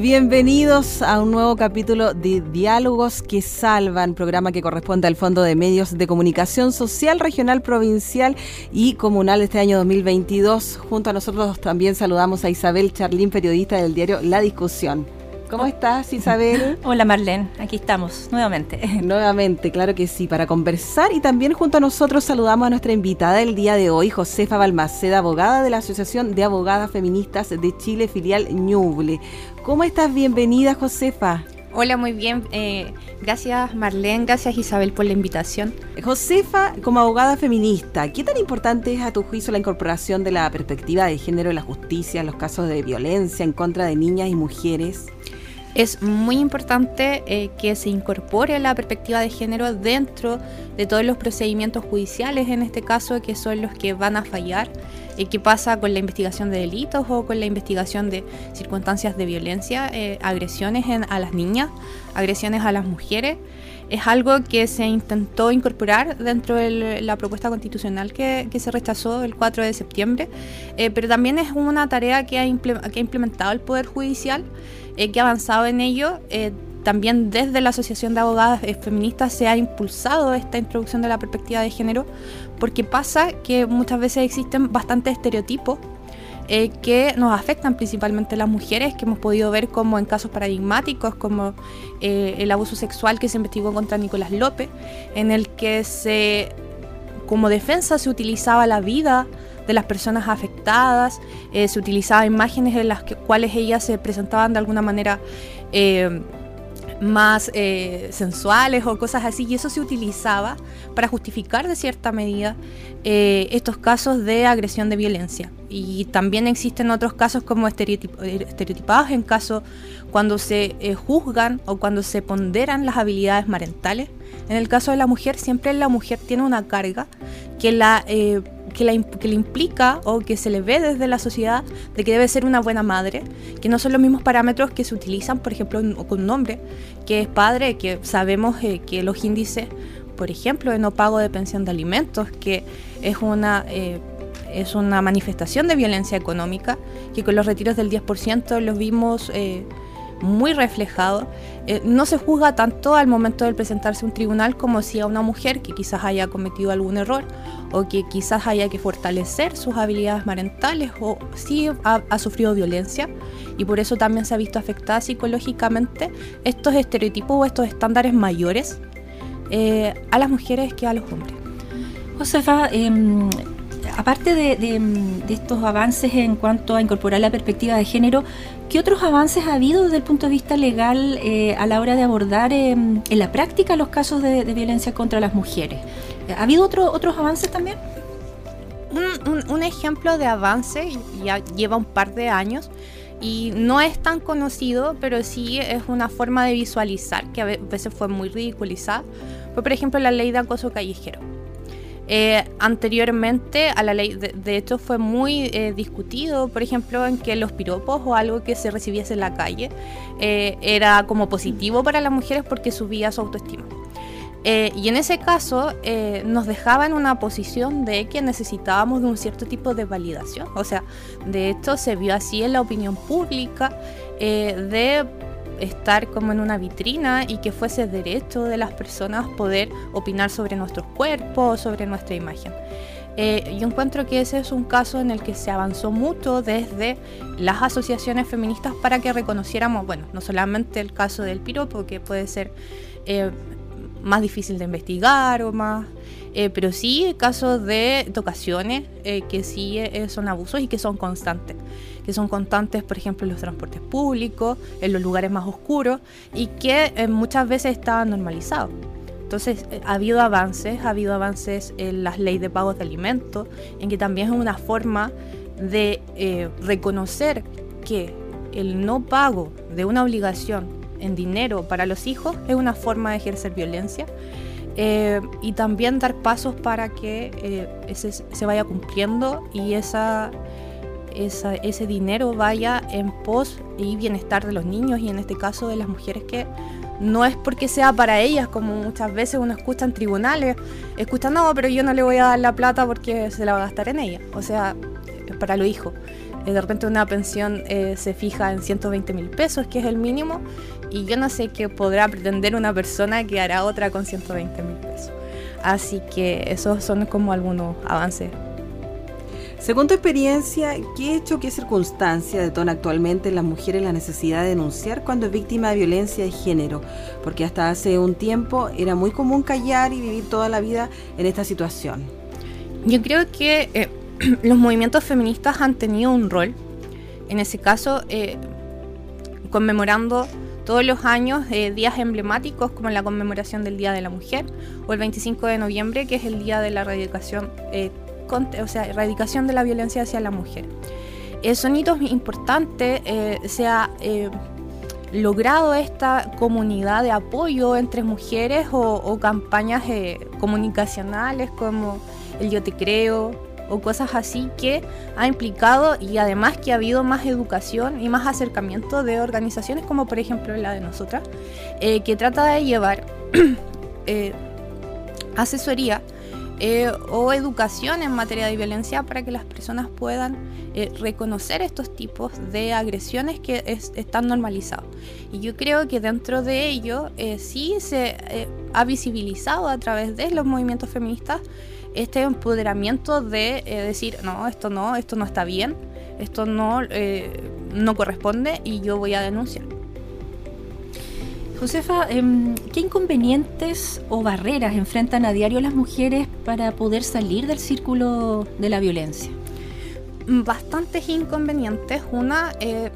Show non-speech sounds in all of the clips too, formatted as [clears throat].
Bienvenidos a un nuevo capítulo de Diálogos que Salvan, programa que corresponde al Fondo de Medios de Comunicación Social, Regional, Provincial y Comunal de este año 2022. Junto a nosotros también saludamos a Isabel Charlín, periodista del diario La Discusión. ¿Cómo estás, Isabel? [laughs] Hola, Marlene. Aquí estamos, nuevamente. [laughs] nuevamente, claro que sí, para conversar. Y también junto a nosotros saludamos a nuestra invitada del día de hoy, Josefa Balmaceda, abogada de la Asociación de Abogadas Feministas de Chile, filial Ñuble. ¿Cómo estás? Bienvenida, Josefa. Hola, muy bien. Eh, gracias Marlene, gracias Isabel por la invitación. Josefa, como abogada feminista, ¿qué tan importante es a tu juicio la incorporación de la perspectiva de género en la justicia en los casos de violencia en contra de niñas y mujeres? Es muy importante eh, que se incorpore la perspectiva de género dentro de todos los procedimientos judiciales, en este caso, que son los que van a fallar. Eh, ¿Qué pasa con la investigación de delitos o con la investigación de circunstancias de violencia, eh, agresiones a las niñas, agresiones a las mujeres? Es algo que se intentó incorporar dentro de la propuesta constitucional que, se rechazó el 4 de septiembre, pero también es una tarea que ha implementado el Poder Judicial que ha avanzado en ello. Eh, también desde la Asociación de Abogadas eh, Feministas se ha impulsado esta introducción de la perspectiva de género, porque pasa que muchas veces existen bastantes estereotipos eh, que nos afectan principalmente las mujeres, que hemos podido ver como en casos paradigmáticos, como el abuso sexual que se investigó contra Nicolás López, en el que se, como defensa se utilizaba la vida de las personas afectadas, eh, se utilizaban imágenes en las cuales ellas se presentaban de alguna manera eh, más eh, sensuales o cosas así, y eso se utilizaba para justificar de cierta medida estos casos de agresión de violencia. Y también existen otros casos como estereotipados en caso cuando se juzgan o cuando se ponderan las habilidades marentales. En el caso de la mujer, siempre la mujer tiene una carga que la que, le implica o que se le ve desde la sociedad de que debe ser una buena madre, que no son los mismos parámetros que se utilizan, por ejemplo, con un hombre que es padre, que sabemos eh, que los índices, por ejemplo, de no pago de pensión de alimentos, que es una... Eh, es una manifestación de violencia económica que con los retiros del 10% los vimos eh, muy reflejado. Eh, no se juzga tanto al momento de presentarse a un tribunal como si a una mujer que quizás haya cometido algún error o que quizás haya que fortalecer sus habilidades marentales o si ha, sufrido violencia y por eso también se ha visto afectada psicológicamente estos estereotipos o estos estándares mayores eh, a las mujeres que a los hombres. Josefa, em, aparte de, estos avances en cuanto a incorporar la perspectiva de género, ¿qué otros avances ha habido desde el punto de vista legal eh, a la hora de abordar em, en la práctica los casos de, violencia contra las mujeres? ¿Ha habido otros avances también? Un, ejemplo de avance ya lleva un par de años y no es tan conocido, pero sí es una forma de visualizar que a veces fue muy ridiculizada. Fue, por ejemplo, la ley de acoso callejero eh, anteriormente a la ley, de, hecho fue muy eh, discutido, por ejemplo, en que los piropos o algo que se recibiese en la calle eh, era como positivo para las mujeres porque subía su autoestima. y en ese caso nos dejaba en una posición de que necesitábamos de un cierto tipo de validación. O sea, de hecho se vio así en la opinión pública de estar como en una vitrina y que fuese derecho de las personas poder opinar sobre nuestros cuerpos, sobre nuestra imagen. Eh, yo encuentro que ese es un caso en el que se avanzó mucho desde las asociaciones feministas para que reconociéramos, bueno, no solamente el caso del piropo, que puede ser eh, más difícil de investigar o más eh, pero sí casos de tocaciones eh, que sí eh, son abusos y que son constantes, que son constantes, por ejemplo, en los transportes públicos, en los lugares más oscuros y que muchas veces estaban normalizados. Entonces, ha habido avances, ha habido avances en las leyes de pagos de alimentos, en que también es una forma de reconocer que el no pago de una obligación en dinero para los hijos es una forma de ejercer violencia eh, y también dar pasos para que eh, ese, se vaya cumpliendo y esa, ese dinero vaya en pos y bienestar de los niños y en este caso de las mujeres que no es porque sea para ellas, como muchas veces uno escucha en tribunales, escucha, no, pero yo no le voy a dar la plata porque se la va a gastar en ella, o sea, es para los hijos. Eh, de repente una pensión se fija en 120 mil pesos, que es el mínimo, y yo no sé qué podrá pretender una persona que hará otra con 120 mil pesos. Así que esos son como algunos avances. Según tu experiencia, ¿qué hecho, qué circunstancia detona actualmente en las mujeres la necesidad de denunciar cuando es víctima de violencia de género? Porque hasta hace un tiempo era muy común callar y vivir toda la vida en esta situación. Yo creo que eh, [clears throat] los movimientos feministas han tenido un rol, en ese caso, eh, conmemorando todos los años eh, días emblemáticos como la conmemoración del Día de la Mujer o el 25 de noviembre que es el Día de la Erradicación, eh, o sea, erradicación de la violencia hacia la mujer. Eh, son hitos importantes, se ha logrado esta comunidad de apoyo entre mujeres o campañas comunicacionales como el Yo Te Creo, o cosas así que ha implicado y además que ha habido más educación y más acercamiento de organizaciones como por ejemplo la de nosotras, eh, que trata de llevar [clears throat] eh, asesoría eh, o educación en materia de violencia para que las personas puedan reconocer estos tipos de agresiones que están normalizados. Y yo creo que dentro de ello sí se ha visibilizado a través de los movimientos feministas este empoderamiento de eh, decir, no, esto no, esto no está bien, esto no, eh, no corresponde y yo voy a denunciar. Josefa, em, ¿qué inconvenientes o barreras enfrentan a diario las mujeres para poder salir del círculo de la violencia? Bastantes inconvenientes. Una eh,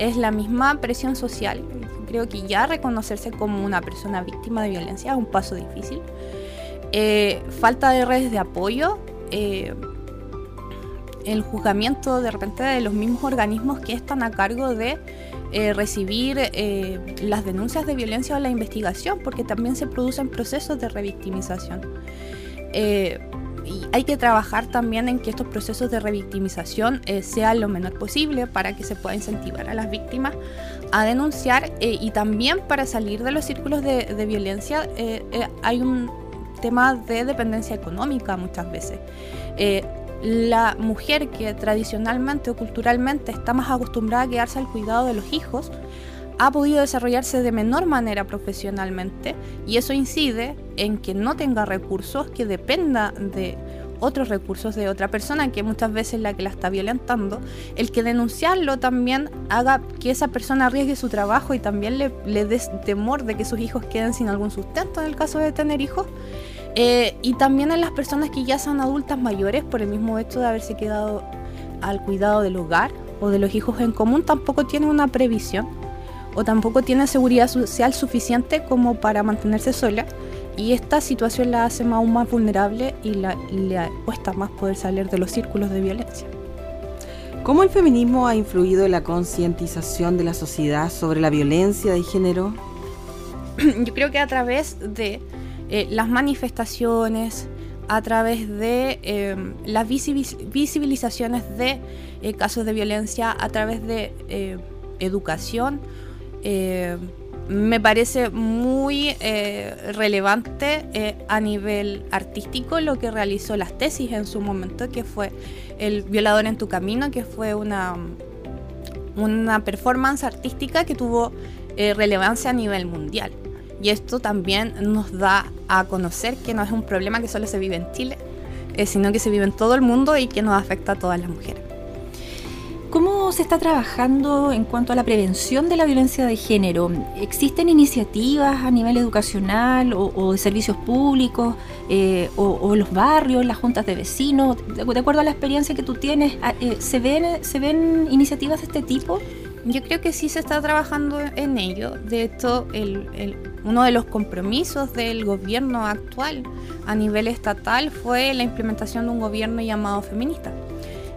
es la misma presión social. Creo que ya reconocerse como una persona víctima de violencia es un paso difícil. Eh, falta de redes de apoyo, eh, el juzgamiento de repente de los mismos organismos que están a cargo de eh, recibir las denuncias de violencia o la investigación, porque también se producen procesos de revictimización. y hay que trabajar también en que estos procesos de revictimización sean lo menor posible para que se pueda incentivar a las víctimas a denunciar y también para salir de los círculos de violencia hay un, tema de dependencia económica muchas veces. Eh, la mujer que tradicionalmente o culturalmente está más acostumbrada a quedarse al cuidado de los hijos, ha podido desarrollarse de menor manera profesionalmente y eso incide en que no tenga recursos, que dependa de otros recursos de otra persona, que muchas veces es la que la está violentando, el que denunciarlo también haga que esa persona arriesgue su trabajo y también le, le dé temor de que sus hijos queden sin algún sustento en el caso de tener hijos, eh, y también en las personas que ya son adultas mayores, por el mismo hecho de haberse quedado al cuidado del hogar o de los hijos en común, tampoco tienen una previsión o tampoco tienen seguridad social suficiente como para mantenerse sola. Y esta situación la hace aún más vulnerable y la, le cuesta más poder salir de los círculos de violencia. ¿Cómo el feminismo ha influido en la concientización de la sociedad sobre la violencia de género? [clears throat] Yo creo que a través de eh, las manifestaciones, a través de eh, las visibilizaciones de eh, casos de violencia, a través de educación. me parece muy relevante a nivel artístico lo que realizó las tesis en su momento, que fue El violador en tu camino, que fue una, una performance artística que tuvo relevancia a nivel mundial. Y esto también nos da a conocer que no es un problema que solo se vive en Chile, eh, sino que se vive en todo el mundo y que nos afecta a todas las mujeres. ¿Cómo se está trabajando en cuanto a la prevención de la violencia de género? ¿Existen iniciativas a nivel educacional o, de servicios públicos eh, o, los barrios, las juntas de vecinos? De, acuerdo a la experiencia que tú tienes, ah, eh, ¿se, ven, ¿se ven iniciativas de este tipo? Yo creo que sí se está trabajando en ello. De hecho, uno de los compromisos del gobierno actual a nivel estatal fue la implementación de un gobierno llamado feminista.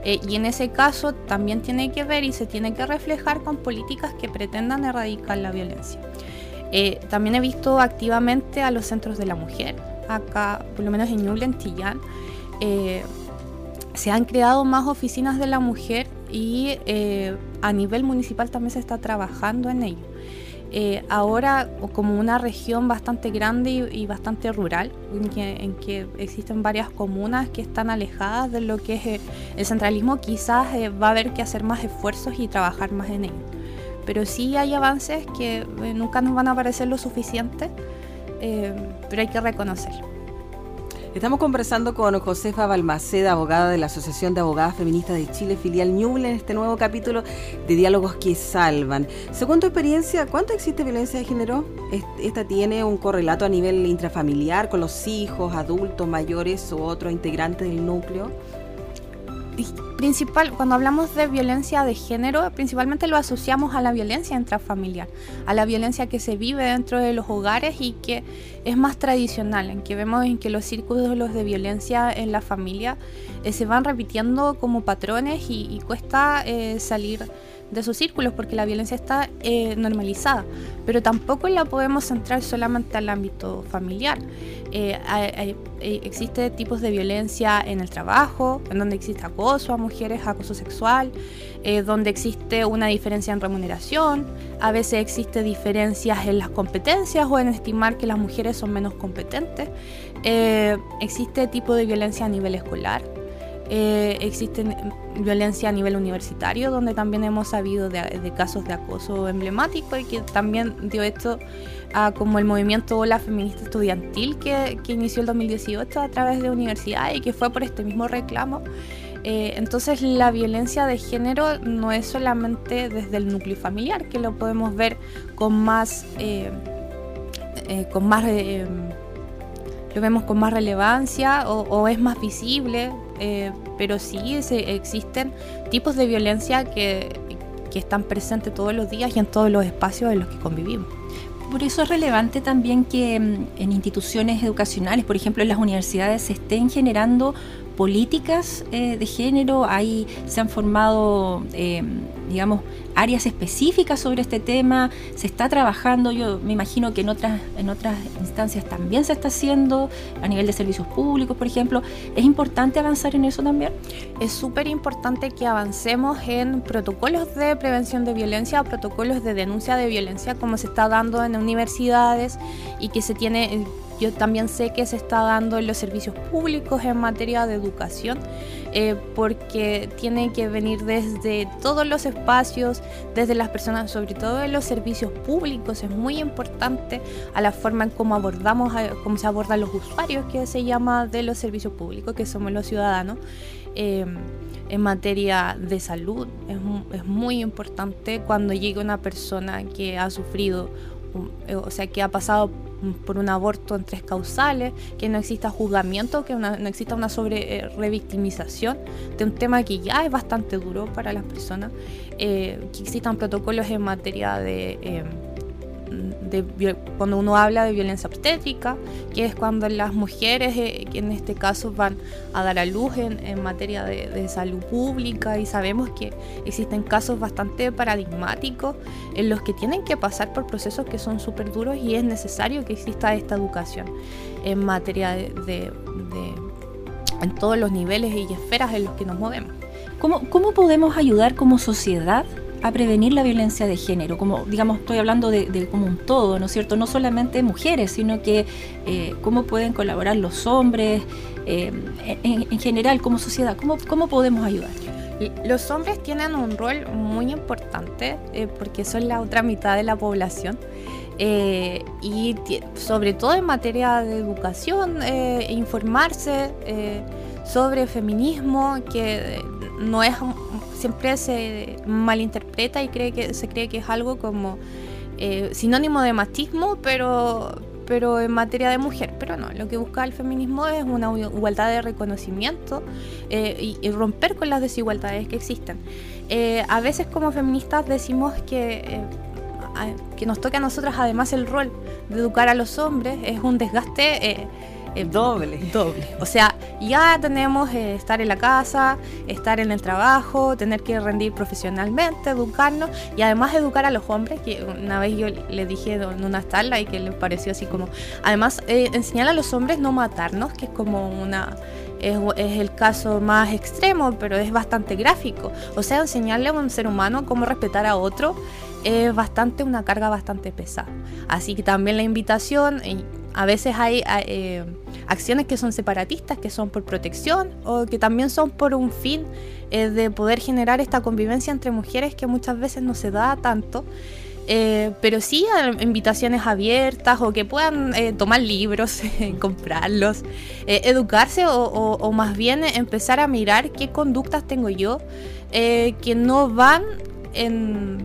Eh, y en ese caso también tiene que ver y se tiene que reflejar con políticas que pretendan erradicar la violencia. también he visto activamente a los centros de la mujer, acá, por lo menos en Ñuble, Chillán. se han creado más oficinas de la mujer y a nivel municipal también se está trabajando en ello. Eh, ahora como una región bastante grande y, bastante rural, en que, existen varias comunas que están alejadas de lo que es eh, el centralismo, quizás eh, va a haber que hacer más esfuerzos y trabajar más en ello. Pero sí hay avances que nunca nos van a parecer lo suficiente, pero hay que reconocerlo. Estamos conversando con Josefa Balmaceda, abogada de la Asociación de Abogadas Feministas de Chile, filial Ñuble, en este nuevo capítulo de Diálogos que Salvan. Según tu experiencia, ¿cuánto existe violencia de género? ¿Esta tiene un correlato a nivel intrafamiliar con los hijos, adultos, mayores u otros integrantes del núcleo? Principal, cuando hablamos de violencia de género, principalmente lo asociamos a la violencia intrafamiliar, a la violencia que se vive dentro de los hogares y que es más tradicional, en que vemos en que los círculos de violencia en la familia eh, se van repitiendo como patrones y, cuesta eh, salir de esos círculos porque la violencia está eh, normalizada, pero tampoco la podemos centrar solamente al ámbito familiar. Eh, hay, existe tipos de violencia en el trabajo, en donde existe acoso a mujeres, acoso sexual, eh, donde existe una diferencia en remuneración, a veces existe diferencias en las competencias o en estimar que las mujeres son menos competentes, existe tipo de violencia a nivel escolar, eh, existe violencia a nivel universitario, donde también hemos sabido de, casos de acoso emblemático y que también dio esto a como el movimiento la Feminista Estudiantil que, inició el 2018 a través de universidades y que fue por este mismo reclamo. Eh, entonces la violencia de género no es solamente desde el núcleo familiar, que lo podemos ver con más... Eh, con más lo vemos con más relevancia o es más visible eh, pero sí existen tipos de violencia que, que están presentes todos los días y en todos los espacios en los que convivimos. Por eso es relevante también que mm, en instituciones educacionales, por ejemplo en las universidades, se estén generando políticas eh, de género, ahí se han formado, eh, digamos, áreas específicas sobre este tema, se está trabajando, yo me imagino que en otras, en otras instancias también se está haciendo, a nivel de servicios públicos, por ejemplo. ¿Es importante avanzar en eso también? Es súper importante que avancemos en protocolos de prevención de violencia, protocolos de denuncia de violencia, como se está dando en universidades y que se tiene yo también sé que se está dando en los servicios públicos en materia de educación, eh, porque tiene que venir desde todos los espacios, desde las personas, sobre todo en los servicios públicos, es muy importante a la forma en cómo abordamos, cómo se abordan los usuarios, que se llama de los servicios públicos, que somos los ciudadanos. Eh, en materia de salud es, es muy importante cuando llega una persona que ha sufrido, o sea, que ha pasado por un aborto en tres causales, que no exista juzgamiento, que no exista una sobre eh, revictimización de un tema que ya es bastante duro para las personas, eh, que existan protocolos en materia de em, cuando uno habla de violencia obstétrica, que es cuando las mujeres, eh, que en este caso van a dar a luz en, materia de, salud pública y sabemos que existen casos bastante paradigmáticos en los que tienen que pasar por procesos que son súper duros y es necesario que exista esta educación en materia de, en todos los niveles y esferas en los que nos movemos. ¿Cómo, cómo podemos ayudar como sociedad a prevenir la violencia de género, como digamos estoy hablando de, como un todo, ¿no es cierto? No solamente mujeres, sino que eh, cómo pueden colaborar los hombres, eh, en, general como sociedad, ¿cómo, cómo podemos ayudar. Los hombres tienen un rol muy importante eh, porque son la otra mitad de la población. y sobre todo en materia de educación, informarse sobre feminismo, que no es siempre se malinterpreta y cree que se cree que es algo como eh, sinónimo de machismo, pero, pero en materia de mujer. Pero no, lo que busca el feminismo es una igualdad de reconocimiento eh, y, romper con las desigualdades que existen. Eh, a veces como feministas decimos que, que nos toca a nosotras además el rol de educar a los hombres, es un desgaste Doble. Doble. O sea, ya tenemos eh, estar en la casa, estar en el trabajo, tener que rendir profesionalmente, educarnos y además educar a los hombres, que una vez yo le dije en una charla y que le pareció así como, además eh, enseñar a los hombres no matarnos, que es como una... Es, es, el caso más extremo, pero es bastante gráfico. O sea, enseñarle a un ser humano cómo respetar a otro es bastante una carga bastante pesada. Así que también la invitación, a veces hay eh, acciones que son separatistas, que son por protección o que también son por un fin eh, de poder generar esta convivencia entre mujeres que muchas veces no se da tanto. Eh, pero sí invitaciones abiertas o que puedan tomar libros, [laughs] comprarlos, educarse o, más bien empezar a mirar qué conductas tengo yo que no van en,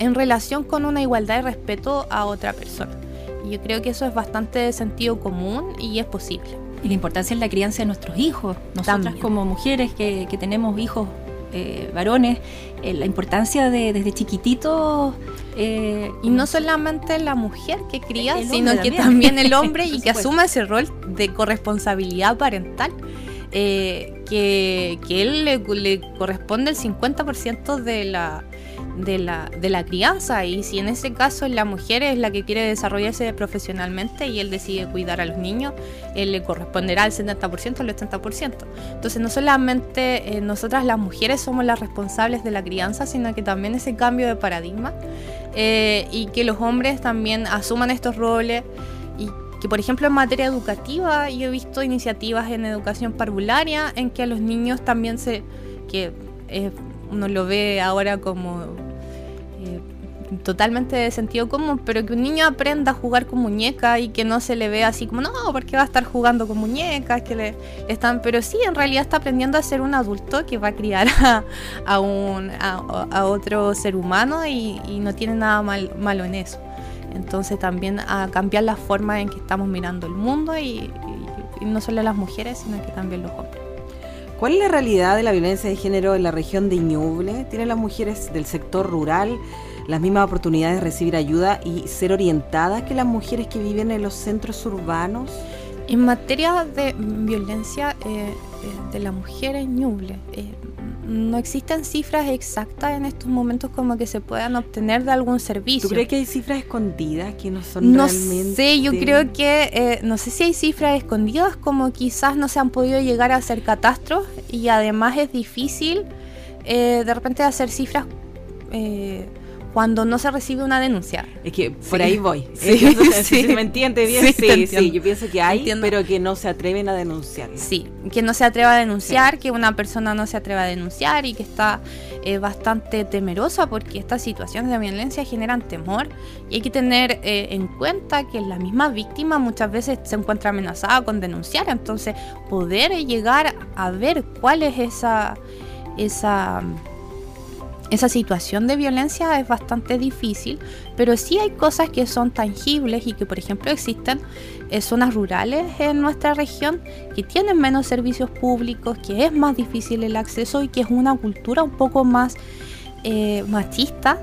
en relación con una igualdad y respeto a otra persona. Yo creo que eso es bastante de sentido común y es posible. Y la importancia en la crianza de nuestros hijos. Nosotras como mujeres que, tenemos hijos eh, varones, eh, la importancia de desde chiquititos... Eh, y no solamente la mujer que cría, sino que también el [laughs] hombre y que asuma ese rol de corresponsabilidad parental. que, que él le, le corresponde el 50% de la, de la, de la crianza y si en ese caso la mujer es la que quiere desarrollarse profesionalmente y él decide cuidar a los niños, él le corresponderá al 70% al 80%. Entonces no solamente eh, nosotras las mujeres somos las responsables de la crianza, sino que también ese cambio de paradigma eh, y que los hombres también asuman estos roles y que por ejemplo en materia educativa yo he visto iniciativas en educación parvularia en que a los niños también se que eh, uno lo ve ahora como totalmente de sentido común, pero que un niño aprenda a jugar con muñecas y que no se le vea así como, no, porque va a estar jugando con muñecas, que le están, pero sí, en realidad está aprendiendo a ser un adulto que va a criar a, un, a, otro ser humano y, no tiene nada mal, malo en eso. Entonces también a cambiar la forma en que estamos mirando el mundo y no solo las mujeres, sino que también los hombres. ¿Cuál es la realidad de la violencia de género en la región de Ñuble? ¿Tienen las mujeres del sector rural las mismas oportunidades de recibir ayuda y ser orientadas que las mujeres que viven en los centros urbanos? En materia de violencia eh, eh, de la mujer en Ñuble, eh, no existen cifras exactas en estos momentos como que se puedan obtener de algún servicio. ¿Tú crees que hay cifras escondidas que no son no realmente? Sé, yo creo que, eh, no sé si hay cifras escondidas como quizás no se han podido llegar a hacer catastros y además es difícil eh, de repente hacer cifras... Eh, cuando no se recibe una denuncia. Es que por ahí voy. Sí, [laughs] [laughs] sí. ¿Me entiendes bien? Sí, sí, yo pienso que hay, pero que no se atreven a denunciar. Sí, que no se atreva a denunciar, que una persona no se atreva a denunciar y que está eh, bastante temerosa porque estas situaciones de violencia generan temor y hay que tener eh, en cuenta que la misma víctima muchas veces se encuentra amenazada con denunciar, entonces poder llegar a ver cuál es esa... esa esa situación de violencia es bastante difícil, pero sí hay cosas que son tangibles y que, por ejemplo, existen en zonas rurales en nuestra región que tienen menos servicios públicos, que es más difícil el acceso y que es una cultura un poco más eh, machista.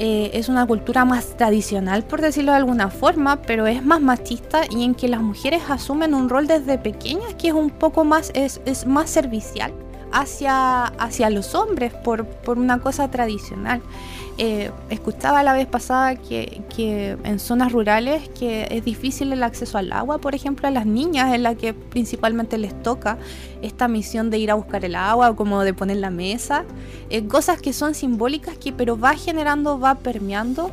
Eh, es una cultura más tradicional, por decirlo de alguna forma, pero es más machista y en que las mujeres asumen un rol desde pequeñas que es un poco más, es, es más servicial hacia, hacia los hombres por, una cosa tradicional. Eh, escuchaba la vez pasada que, en zonas rurales que es difícil el acceso al agua, por ejemplo, a las niñas, en la que principalmente les toca esta misión de ir a buscar el agua, como de poner la mesa, eh, cosas que son simbólicas, que pero va generando, va permeando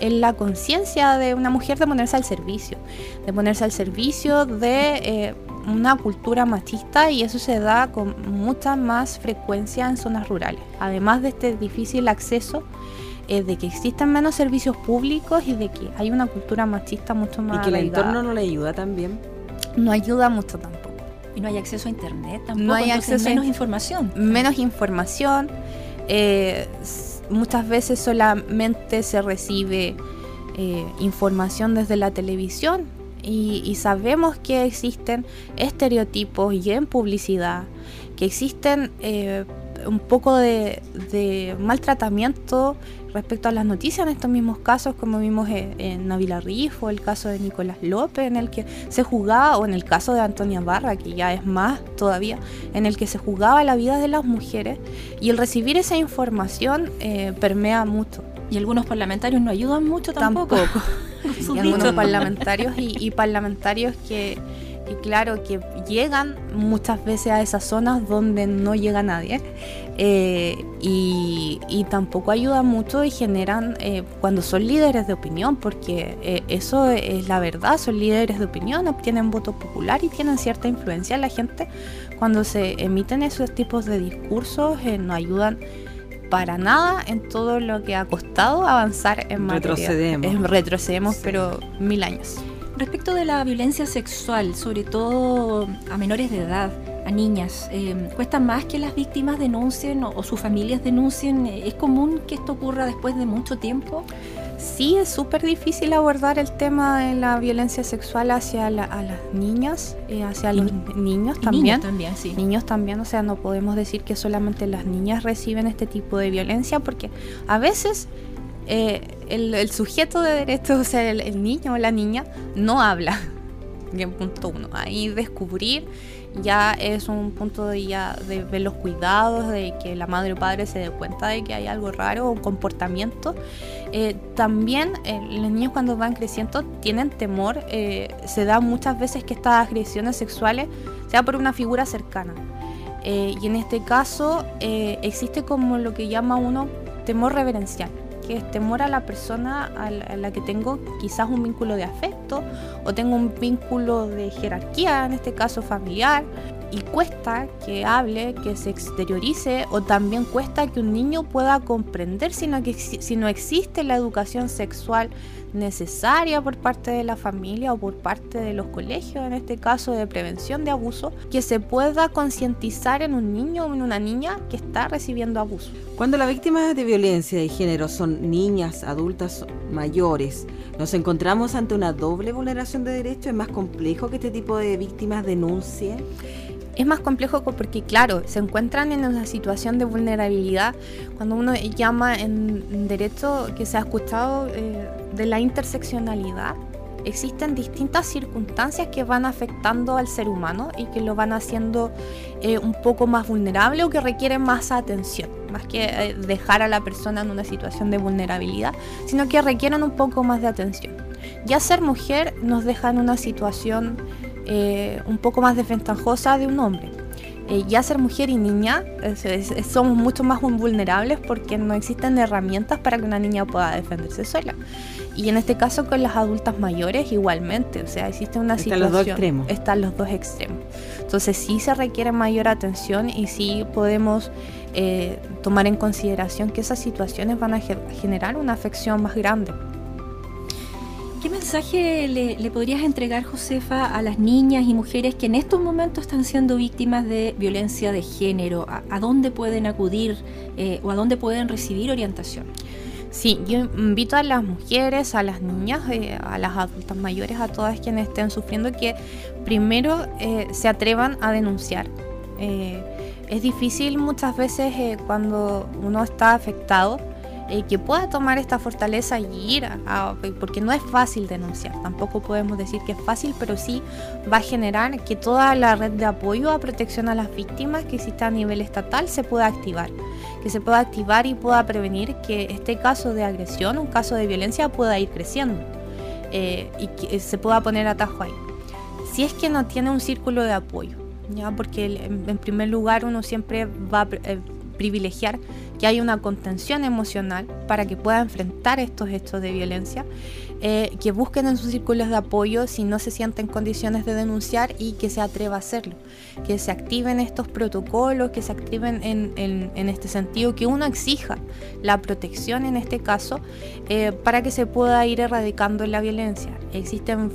en la conciencia de una mujer de ponerse al servicio, de ponerse al servicio de eh, una cultura machista y eso se da con mucha más frecuencia en zonas rurales. Además de este difícil acceso, eh, de que existen menos servicios públicos y de que hay una cultura machista mucho más. Y que el entorno no le ayuda también. No ayuda mucho tampoco. Y no hay acceso a internet tampoco. No hay acceso menos información. Menos información. Eh, muchas veces solamente se recibe eh, información desde la televisión y, sabemos que existen estereotipos y en publicidad, que existen eh, un poco de, maltratamiento respecto a las noticias en estos mismos casos, como vimos en, Navila Rifo, el caso de Nicolás López, en el que se jugaba, o en el caso de Antonia Barra, que ya es más todavía, en el que se jugaba la vida de las mujeres, y el recibir esa información eh, permea mucho. Y algunos parlamentarios no ayudan mucho tampoco. [laughs] y algunos parlamentarios y parlamentarios que y claro que llegan muchas veces a esas zonas donde no llega nadie eh, y, tampoco ayudan mucho y generan eh, cuando son líderes de opinión porque eh, eso es la verdad son líderes de opinión obtienen voto popular y tienen cierta influencia en la gente. Cuando se emiten esos tipos de discursos no ayudan para nada en todo lo que ha costado avanzar en materia. Retrocedemos. retrocedemos, pero mil años. Respecto de la violencia sexual, sobre todo a menores de edad, a niñas, eh, ¿cuesta más que las víctimas denuncien o, sus familias denuncien? ¿Es común que esto ocurra después de mucho tiempo? Sí, es súper difícil abordar el tema de la violencia sexual hacia las niñas, eh, hacia los niños también. Niños también, sí. Niños también, o sea, no podemos decir que solamente las niñas reciben este tipo de violencia porque a veces eh, el, sujeto de derecho, [laughs] o sea, el, niño o la niña, no habla. [laughs] Bien, punto uno. Ahí descubrir ya es un punto de, ya de ver los cuidados, de que la madre o padre se dé cuenta de que hay algo raro, un comportamiento. Eh, también eh, los niños cuando van creciendo tienen temor, se da muchas veces que estas agresiones sexuales sea por una figura cercana. y en este caso existe como lo que llama uno temor reverencial que es temor a la persona a la, que tengo quizás un vínculo de afecto o tengo un vínculo de jerarquía, en este caso familiar, y cuesta que hable, que se exteriorice o también cuesta que un niño pueda comprender si no, no existe la educación sexual necesaria por parte de la familia o por parte de los colegios, en este caso de prevención de abuso, que se pueda concientizar en un niño o en una niña que está recibiendo abuso. Cuando las víctimas de violencia de género son niñas, adultas, mayores, nos encontramos ante una doble vulneración de derechos. ¿Es más complejo que este tipo de víctimas denuncie? Es más complejo porque, claro, se encuentran en una situación de vulnerabilidad cuando uno llama en derecho que se ha escuchado eh, de la interseccionalidad. Existen distintas circunstancias que van afectando al ser humano y que lo van haciendo eh, un poco más vulnerable o que requieren más atención, más que eh, dejar a la persona en una situación de vulnerabilidad, sino que requieren un poco más de atención. Ya ser mujer nos deja en una situación eh, un poco más desventajosa de un hombre. Eh, ya ser mujer y niña somos mucho más vulnerables porque no existen herramientas para que una niña pueda defenderse sola. Y en este caso con las adultas mayores igualmente, o sea, existe una situación... Están los dos extremos. Están los dos extremos. Entonces sí se requiere mayor atención y sí podemos eh, tomar en consideración que esas situaciones van a generar una afección más grande. ¿Qué mensaje le, podrías entregar, Josefa, a las niñas y mujeres que en estos momentos están siendo víctimas de violencia de género? ¿A, dónde pueden acudir eh, o a dónde pueden recibir orientación? Sí, yo invito a las mujeres, a las niñas, eh, a las adultas mayores, a todas quienes estén sufriendo, que primero eh, se atrevan a denunciar. es difícil muchas veces cuando uno está afectado eh, que pueda tomar esta fortaleza y ir a, porque no es fácil denunciar, tampoco podemos decir que es fácil, pero sí va a generar que toda la red de apoyo a protección a las víctimas que existe a nivel estatal se pueda activar, que se pueda activar y pueda prevenir que este caso de agresión, un caso de violencia pueda ir creciendo eh, y que se pueda poner atajo ahí. Si es que no tiene un círculo de apoyo, porque en primer lugar uno siempre va a eh, privilegiar que haya una contención emocional para que pueda enfrentar estos hechos de violencia, eh, que busquen en sus círculos de apoyo si no se sienten en condiciones de denunciar y que se atreva a hacerlo, que se activen estos protocolos, que se activen en, este sentido, que uno exija la protección en este caso eh, para que se pueda ir erradicando la violencia. Existen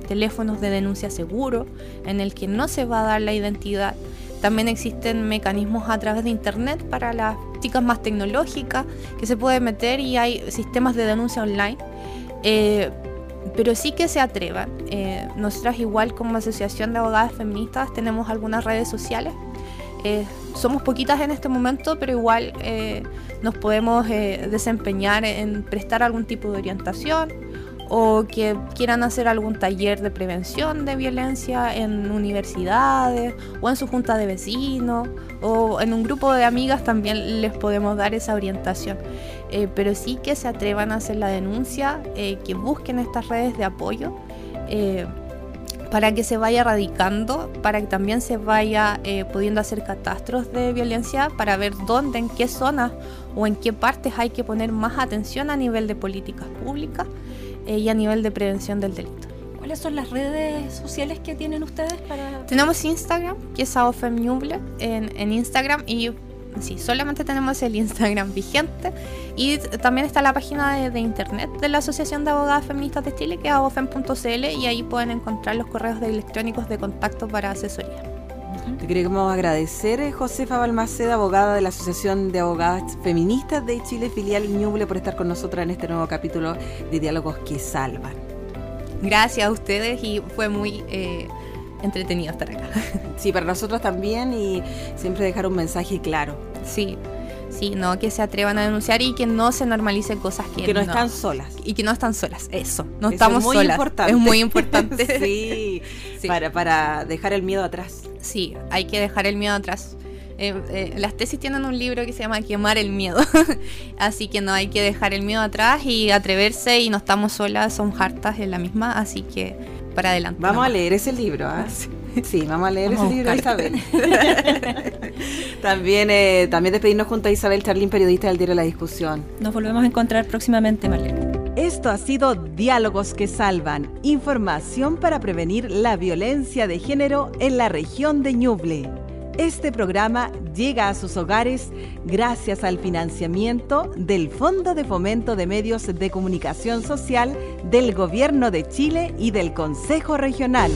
teléfonos de denuncia seguro en el que no se va a dar la identidad también existen mecanismos a través de Internet para las chicas más tecnológicas que se puede meter y hay sistemas de denuncia online. Eh, pero sí que se atrevan. Eh, nosotras igual como Asociación de Abogadas Feministas tenemos algunas redes sociales Eh, somos poquitas en este momento, pero igual nos podemos desempeñar en prestar algún tipo de orientación o que quieran hacer algún taller de prevención de violencia en universidades o en su junta de vecinos o en un grupo de amigas también les podemos dar esa orientación. pero sí que se atrevan a hacer la denuncia, que busquen estas redes de apoyo para que se vaya erradicando, para que también se vaya eh, pudiendo hacer catastros de violencia, para ver dónde, en qué zonas o en qué partes hay que poner más atención a nivel de políticas públicas eh, y a nivel de prevención del delito. ¿Cuáles son las redes sociales que tienen ustedes para...? Tenemos Instagram, que es AOFEMNUBLE en, en Instagram y sí, solamente tenemos el Instagram vigente y también está la página de, internet de la Asociación de Abogadas Feministas de Chile, que es abofem.cl y ahí pueden encontrar los correos electrónicos de contacto para asesoría. Te queremos agradecer, eh, Josefa Balmaceda, abogada de la Asociación de Abogadas Feministas de Chile, filial Ñuble, por estar con nosotros en este nuevo capítulo de Diálogos que Salvan. Gracias a ustedes y fue muy... Eh, entretenido estar acá. Sí, para nosotros también y siempre dejar un mensaje claro. Sí, sí, no, que se atrevan a denunciar y que no se normalicen cosas que, que no, están solas. Y que no están solas, eso, no estamos es muy solas. Importante. Es muy [laughs] importante. sí, Para, para dejar el miedo atrás. Sí, hay que dejar el miedo atrás. Eh, eh, las tesis tienen un libro que se llama Quemar el miedo. [laughs] así que no hay que dejar el miedo atrás y atreverse y no estamos solas, son hartas en la misma, así que para adelante. Vamos a leer ese libro, ¿ah? [laughs] [laughs] Sí, vamos a leer ese libro, Isabel. [laughs] también, eh, también despedirnos junto a Isabel Charlín, periodista del diario La Discusión. Nos volvemos a encontrar próximamente, Marlene. Esto ha sido Diálogos que Salvan, información para prevenir la violencia de género en la región de Ñuble. Este programa llega a sus hogares gracias al financiamiento del Fondo de Fomento de Medios de Comunicación Social del Gobierno de Chile y del Consejo Regional.